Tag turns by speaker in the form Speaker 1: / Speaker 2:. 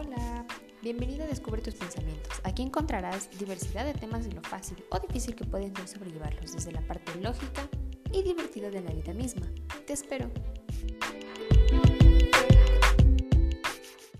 Speaker 1: Hola, Bienvenido a Descubre tus pensamientos. Aquí encontrarás diversidad de temas de lo fácil o difícil que pueden ser sobrellevarlos desde la parte lógica y divertida de la vida misma. Te espero.